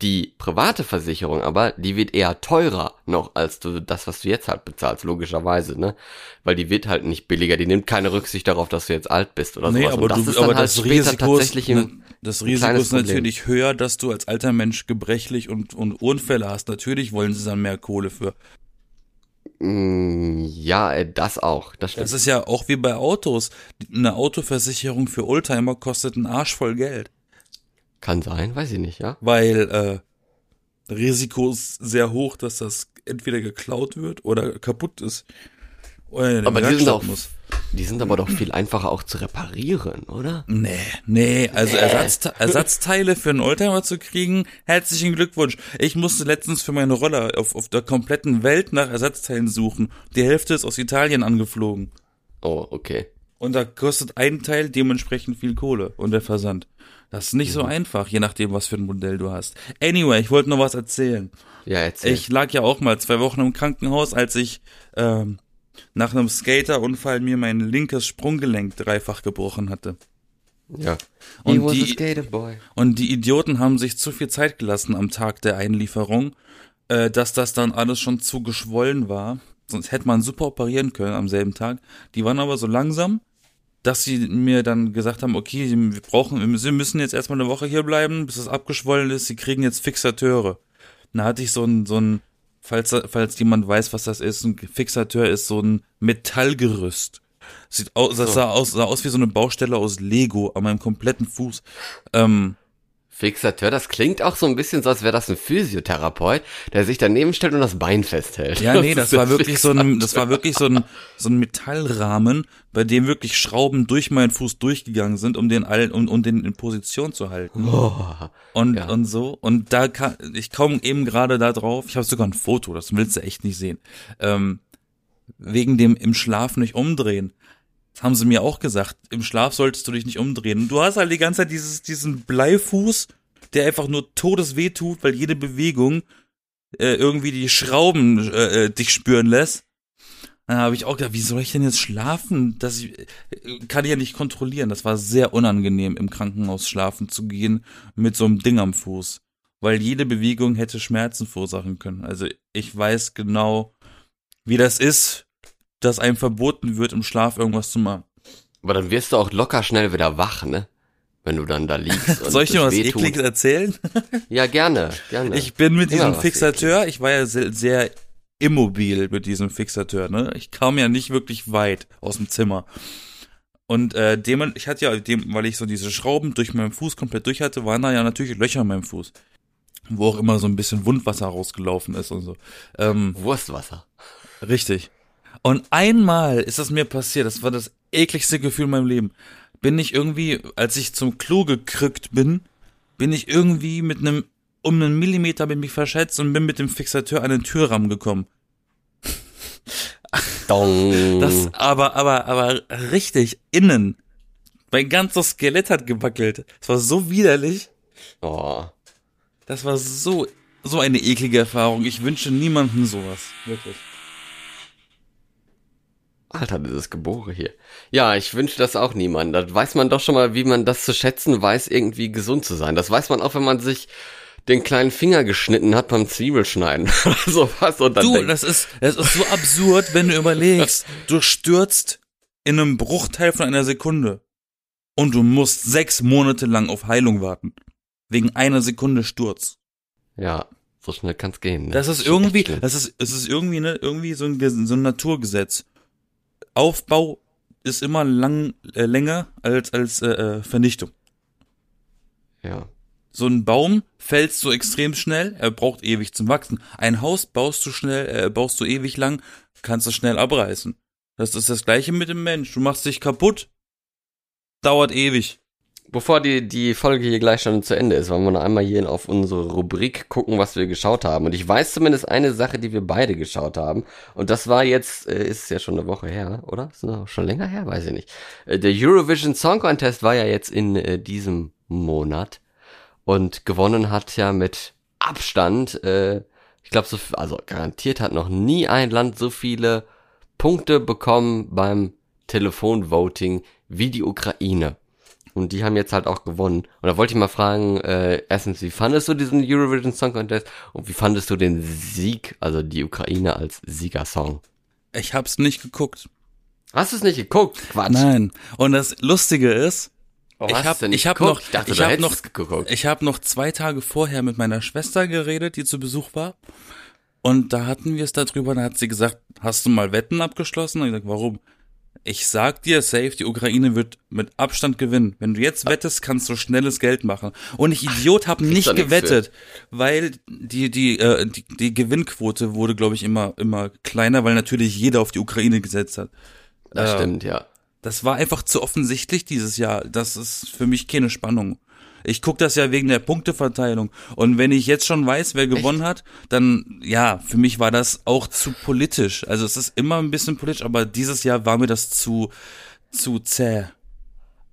Die private Versicherung aber, die wird eher teurer noch als du das, was du jetzt halt bezahlst, logischerweise, ne? Weil die wird halt nicht billiger, die nimmt keine Rücksicht darauf, dass du jetzt alt bist oder Nee, sowas. aber, Und das du, ist dann aber halt das später Risiko ist, tatsächlich ein, ne, das Risiko ist natürlich höher, dass du als alter Mensch gebrechlich und, und Unfälle hast. Natürlich wollen sie dann mehr Kohle für. Mm, ja, äh, das auch, das stimmt. Das ist ja auch wie bei Autos. Eine Autoversicherung für Oldtimer kostet einen Arsch voll Geld. Kann sein, weiß ich nicht, ja? Weil äh, Risiko ist sehr hoch, dass das entweder geklaut wird oder kaputt ist. Den Aber die sind, auch, muss. die sind aber doch viel einfacher auch zu reparieren, oder? Nee, nee, also Ersatzte Ersatzteile für einen Oldtimer zu kriegen, herzlichen Glückwunsch. Ich musste letztens für meine Roller auf, auf der kompletten Welt nach Ersatzteilen suchen. Die Hälfte ist aus Italien angeflogen. Oh, okay. Und da kostet ein Teil dementsprechend viel Kohle und der Versand. Das ist nicht so einfach, je nachdem, was für ein Modell du hast. Anyway, ich wollte noch was erzählen. Ja, erzähl. Ich lag ja auch mal zwei Wochen im Krankenhaus, als ich ähm, nach einem Skaterunfall mir mein linkes Sprunggelenk dreifach gebrochen hatte. ja. Und He was die- a skater boy. Und die Idioten haben sich zu viel Zeit gelassen am Tag der Einlieferung, äh, dass das dann alles schon zu geschwollen war. Sonst hätte man super operieren können am selben Tag. Die waren aber so langsam, dass sie mir dann gesagt haben, okay, wir brauchen, sie müssen jetzt erstmal eine Woche hier bleiben, bis es abgeschwollen ist. Sie kriegen jetzt Fixateure. Da hatte ich so ein, so ein, falls, falls jemand weiß, was das ist, ein Fixateur ist so ein Metallgerüst. Sieht aus, das sah aus, sah aus wie so eine Baustelle aus Lego an meinem kompletten Fuß. Ähm, Fixateur, das klingt auch so ein bisschen so, als wäre das ein Physiotherapeut, der sich daneben stellt und das Bein festhält. Ja, nee, das ist war wirklich so ein, das war wirklich so ein, so ein Metallrahmen, bei dem wirklich Schrauben durch meinen Fuß durchgegangen sind, um den all, um, um den in Position zu halten. Oh, Und, Ja. und so. Und da kann, ich komme eben gerade da drauf. Ich habe sogar ein Foto, das willst du echt nicht sehen. Ähm, wegen dem im Schlaf nicht umdrehen. Haben sie mir auch gesagt. Im Schlaf solltest du dich nicht umdrehen. Und du hast halt die ganze Zeit dieses, diesen Bleifuß, der einfach nur todesweh tut, weil jede Bewegung äh, irgendwie die Schrauben äh, äh, dich spüren lässt. Dann habe ich auch gedacht, wie soll ich denn jetzt schlafen? Das ich, äh, kann ich ja nicht kontrollieren. Das war sehr unangenehm, im Krankenhaus schlafen zu gehen mit so einem Ding am Fuß. Weil jede Bewegung hätte Schmerzen verursachen können. Also ich weiß genau, wie das ist, dass einem verboten wird, im Schlaf irgendwas zu machen. aber dann wirst du auch locker schnell wieder wach, ne? Wenn du dann da liegst. Und Soll ich dir was wehtut. Ekliges erzählen? Ja, gerne, gerne. Ich bin mit Immer diesem Fixateur, ich war ja sehr, sehr immobil mit diesem Fixateur, ne? Ich kam ja nicht wirklich weit aus dem Zimmer. Und äh, dem, ich hatte ja, dem, weil ich so diese Schrauben durch meinen Fuß komplett durch hatte, waren da ja natürlich Löcher in meinem Fuß. Wo auch immer so ein bisschen Wundwasser rausgelaufen ist und so. Ähm, Wurstwasser. Richtig. Und einmal ist das mir passiert, das war das ekligste Gefühl in meinem Leben. Bin ich irgendwie, als ich zum Klo gekrückt bin, bin ich irgendwie mit einem, um einen Millimeter bin ich verschätzt und bin mit dem Fixateur an den Türrahmen gekommen. Dong. Das aber, aber, aber richtig innen. Mein ganzes Skelett hat gewackelt. Das war so widerlich. oh. Das war so, so eine eklige Erfahrung. Ich wünsche niemandem sowas. Wirklich. Alter, dieses Gebore hier. Ja, ich wünsche das auch niemandem. Da weiß man doch schon mal, wie man das zu schätzen weiß, irgendwie gesund zu sein. Das weiß man auch, wenn man sich den kleinen Finger geschnitten hat beim Zwiebelschneiden oder sowas. Und dann Du, denkt, das ist, das ist so absurd, wenn du überlegst, du stürzt in einem Bruchteil von einer Sekunde und du musst sechs Monate lang auf Heilung warten. Wegen einer Sekunde Sturz. ja, so schnell kann's gehen. Ne? Das ist irgendwie, das ist, es ist irgendwie, ne, irgendwie so ein, so ein Naturgesetz. Aufbau ist immer lang, äh, länger als, als, äh, äh, Vernichtung. Ja. So ein Baum fällt so extrem schnell, er braucht ewig zum Wachsen. Ein Haus baust du schnell, äh, baust du ewig lang, kannst du schnell abreißen. Das ist das gleiche mit dem Mensch. Du machst dich kaputt, dauert ewig. Bevor die, die Folge hier gleich schon zu Ende ist, wollen wir noch einmal hier auf unsere Rubrik gucken, was wir geschaut haben. Und ich weiß zumindest eine Sache, die wir beide geschaut haben. Und das war jetzt, äh, ist ja schon eine Woche her, oder? Ist noch schon länger her? Weiß ich nicht. Äh, der Eurovision Song Contest war ja jetzt in äh, diesem Monat. Und gewonnen hat ja mit Abstand, äh, ich glaube, so, also garantiert hat noch nie ein Land so viele Punkte bekommen beim Telefonvoting wie die Ukraine. Und die haben jetzt halt auch gewonnen. Und da wollte ich mal fragen, äh, erstens, wie fandest du diesen Eurovision Song Contest und wie fandest du den Sieg, also die Ukraine als Siegersong? Ich hab's nicht geguckt. Hast du es nicht geguckt? Quatsch. Nein. Und das Lustige ist, Oh, ich hast hab, du nicht ich hab geguckt? noch, ich dachte, ich du hab hättest noch, ich hab noch zwei Tage vorher mit meiner Schwester geredet, die zu Besuch war. Und da hatten wir es darüber, da hat sie gesagt, hast du mal Wetten abgeschlossen? Und ich gesagt, warum? Ich sag dir, safe, die Ukraine wird mit Abstand gewinnen. Wenn du jetzt wettest, kannst du schnelles Geld machen. Und ich Idiot habe nicht gewettet, weil die die, äh, die die Gewinnquote wurde, glaube ich, immer immer kleiner, weil natürlich jeder auf die Ukraine gesetzt hat. Das äh, stimmt, ja. Das war einfach zu offensichtlich dieses Jahr. Das ist für mich keine Spannung. Ich guck das ja wegen der Punkteverteilung. Und wenn ich jetzt schon weiß, wer gewonnen hat, dann, ja, für mich war das auch zu politisch. Also es ist immer ein bisschen politisch, aber dieses Jahr war mir das zu, zu zäh.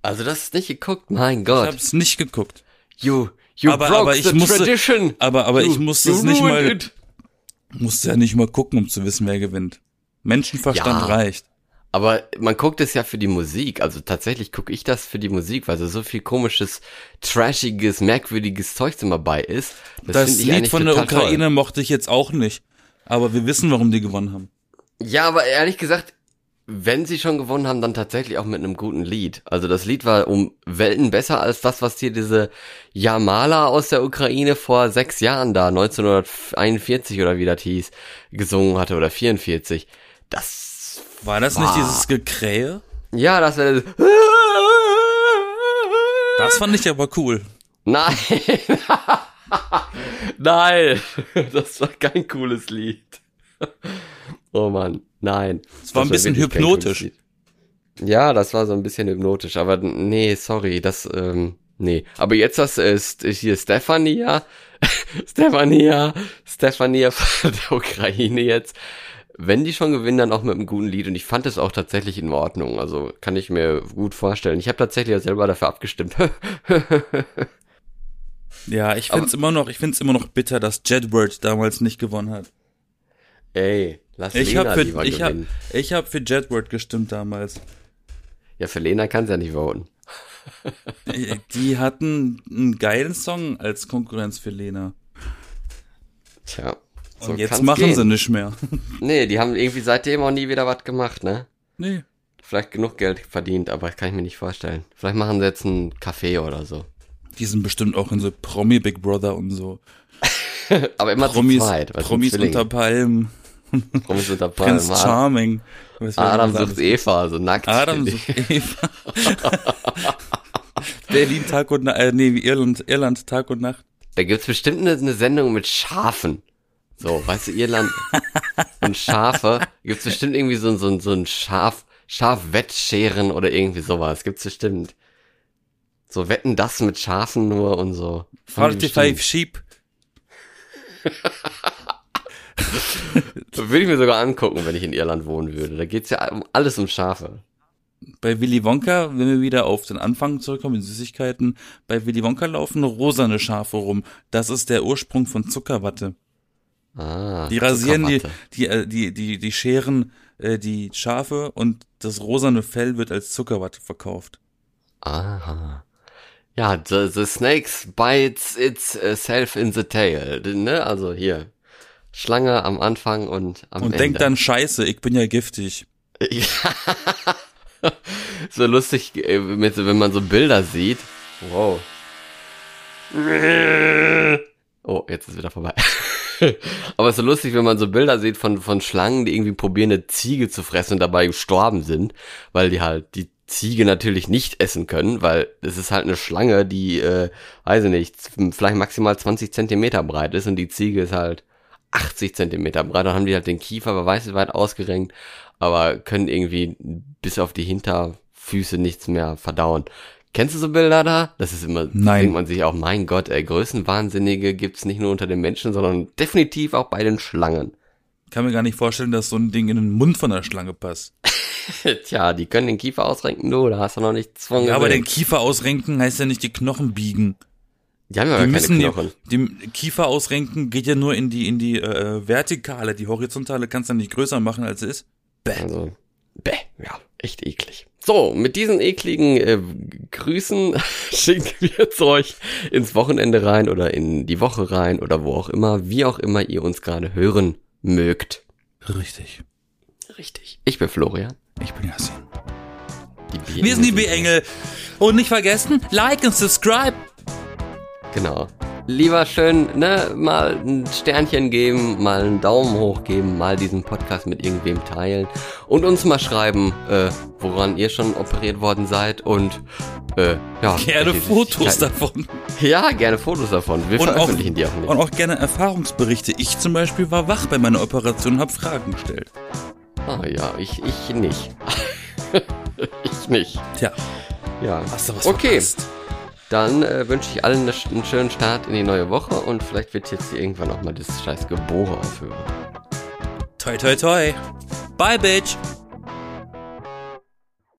Also das ist nicht geguckt, mein Ich Gott. hab's nicht geguckt. You, you Aber- broke aber ich the musste- tradition. Aber, aber You- ich musste es nicht mal, it. musste ja nicht mal gucken, um zu wissen, wer gewinnt. Menschenverstand Ja. reicht. Aber man guckt es ja für die Musik. Also tatsächlich gucke ich das für die Musik, weil so viel komisches, trashiges, merkwürdiges Zeugs immer bei ist. Das, ich Lied von der Ukraine mochte ich jetzt auch nicht. Aber wir wissen, warum die gewonnen haben. Toll. Ja, aber ehrlich gesagt, wenn sie schon gewonnen haben, dann tatsächlich auch mit einem guten Lied. Also das Lied war um Welten besser als das, was hier diese Jamala aus der Ukraine vor sechs Jahren da, 1941 oder wie das hieß, gesungen hatte oder 44. Das War das War- nicht dieses Gekrähe? Ja, das wäre. Das fand ich aber cool. Nein. nein. Das war kein cooles Lied. Oh Mann, nein. Es war ein bisschen kein hypnotisch. Ja, das war so ein bisschen hypnotisch, aber nee, sorry, das, ähm, nee. Aber jetzt das ist hier Stefania, Stefania, Stefania von der Ukraine jetzt. Wenn die schon gewinnen, dann auch mit einem guten Lied. Und ich fand es auch tatsächlich in Ordnung. Also kann ich mir gut vorstellen. Ich habe tatsächlich auch selber dafür abgestimmt. Ja, ich find's immer noch, ich find's immer noch bitter, dass Jedward damals nicht gewonnen hat. Ey, lass Ich Lena habe für, lieber ich hab, gewinnen. ich hab für Jedward gestimmt damals. Ja, für Lena kann's ja nicht voten. Die hatten einen geilen Song als Konkurrenz für Lena. Tja. Und jetzt machen gehen. sie nicht mehr. Nee, die haben irgendwie seitdem auch nie wieder was gemacht, ne? nee. Vielleicht genug Geld verdient, aber das kann ich mir nicht vorstellen. Vielleicht machen sie jetzt einen Café oder so. Die sind bestimmt auch in so Promi Big Brother und so. Aber immer Promis, zu zweit. Promis unter Palmen. Promis unter Prinz Palmen. Charming. Was will Adam sucht? Eva, so nackt. Adam sucht Eva. Berlin Tag und Nacht, äh, nee, Irland, Irland Tag und Nacht. Da gibt's bestimmt eine, eine Sendung mit Schafen. So, weißt du, Irland und Schafe. Gibt's bestimmt irgendwie so, so, ein- so ein Schaf, Schafwettscheren oder irgendwie sowas. Gibt's bestimmt. So wetten das mit Schafen nur und so. Haben die 45 Sheep. Würde ich mir sogar angucken, wenn ich in Irland wohnen würde. Da geht's ja um alles um Schafe. Bei Willy Wonka, wenn wir wieder auf den Anfang zurückkommen, in Süßigkeiten, bei Willy Wonka laufen rosane Schafe rum. Das ist der Ursprung von Zuckerwatte. Ah. Die rasieren die, die, äh, die, die, die scheren äh, die Schafe und das rosane Fell wird als Zuckerwatte verkauft. Aha. Ja, the, the snakes bites itself in the tail. Ne? Also hier. Schlange am Anfang und am Und Ende. denkt dann, scheiße, ich bin ja giftig. Ja. so lustig, äh, wenn man so Bilder sieht. Wow. Oh, jetzt ist wieder vorbei. Aber es ist so lustig, wenn man so Bilder sieht von, von Schlangen, die irgendwie probieren, eine Ziege zu fressen und dabei gestorben sind, weil die halt, die Ziege natürlich nicht essen können, weil es ist halt eine Schlange, die, äh, weiß ich nicht, vielleicht maximal 20 Zentimeter breit ist und die Ziege ist halt 80 Zentimeter breit. Dann haben die halt den Kiefer aber weiß weit ausgerenkt, aber können irgendwie bis auf die Hinterfüße nichts mehr verdauen. Kennst du so Bilder da? Das ist immer, Nein. denkt man sich auch, mein Gott, ey, Größenwahnsinnige gibt's nicht nur unter den Menschen, sondern definitiv auch bei den Schlangen. Kann mir gar nicht vorstellen, dass so ein Ding in den Mund von der Schlange passt. Tja, die können den Kiefer ausrenken, du, da hast du noch nichts von Ja, aber den Kiefer ausrenken heißt ja nicht die Knochen biegen. Die haben ja Die keine müssen Knochen. die Kiefer ausrenken geht ja nur in die in die äh, vertikale, die horizontale kannst du nicht größer machen als es ist. Bäh. Also, bäh, ja, echt eklig. So, mit diesen ekligen äh, Grüßen schicken wir jetzt euch ins Wochenende rein oder in die Woche rein oder wo auch immer, wie auch immer ihr uns gerade hören mögt. Richtig. Richtig. Ich bin Florian. Ich bin Yassin. Wir sind die B-Engel. Und nicht vergessen, like und subscribe. Genau. Lieber schön, ne, mal ein Sternchen geben, mal einen Daumen hoch geben, mal diesen Podcast mit irgendwem teilen und uns mal schreiben, äh, woran ihr schon operiert worden seid und äh, ja. Gerne welche Fotos Süßigkeiten- davon. Ja, gerne Fotos davon. Wir Und auch, veröffentlichen die auch nicht. und auch gerne Erfahrungsberichte. Ich zum Beispiel war wach bei meiner Operation und habe Fragen gestellt. Ah ja, ich, ich nicht. ich nicht. Tja, Ja. hast du was Okay. verpasst? Dann äh, wünsche ich allen eine, einen schönen Start in die neue Woche und vielleicht wird jetzt hier irgendwann auch mal das scheiß Gebohre aufhören. Toi, toi, toi. Bye, Bitch.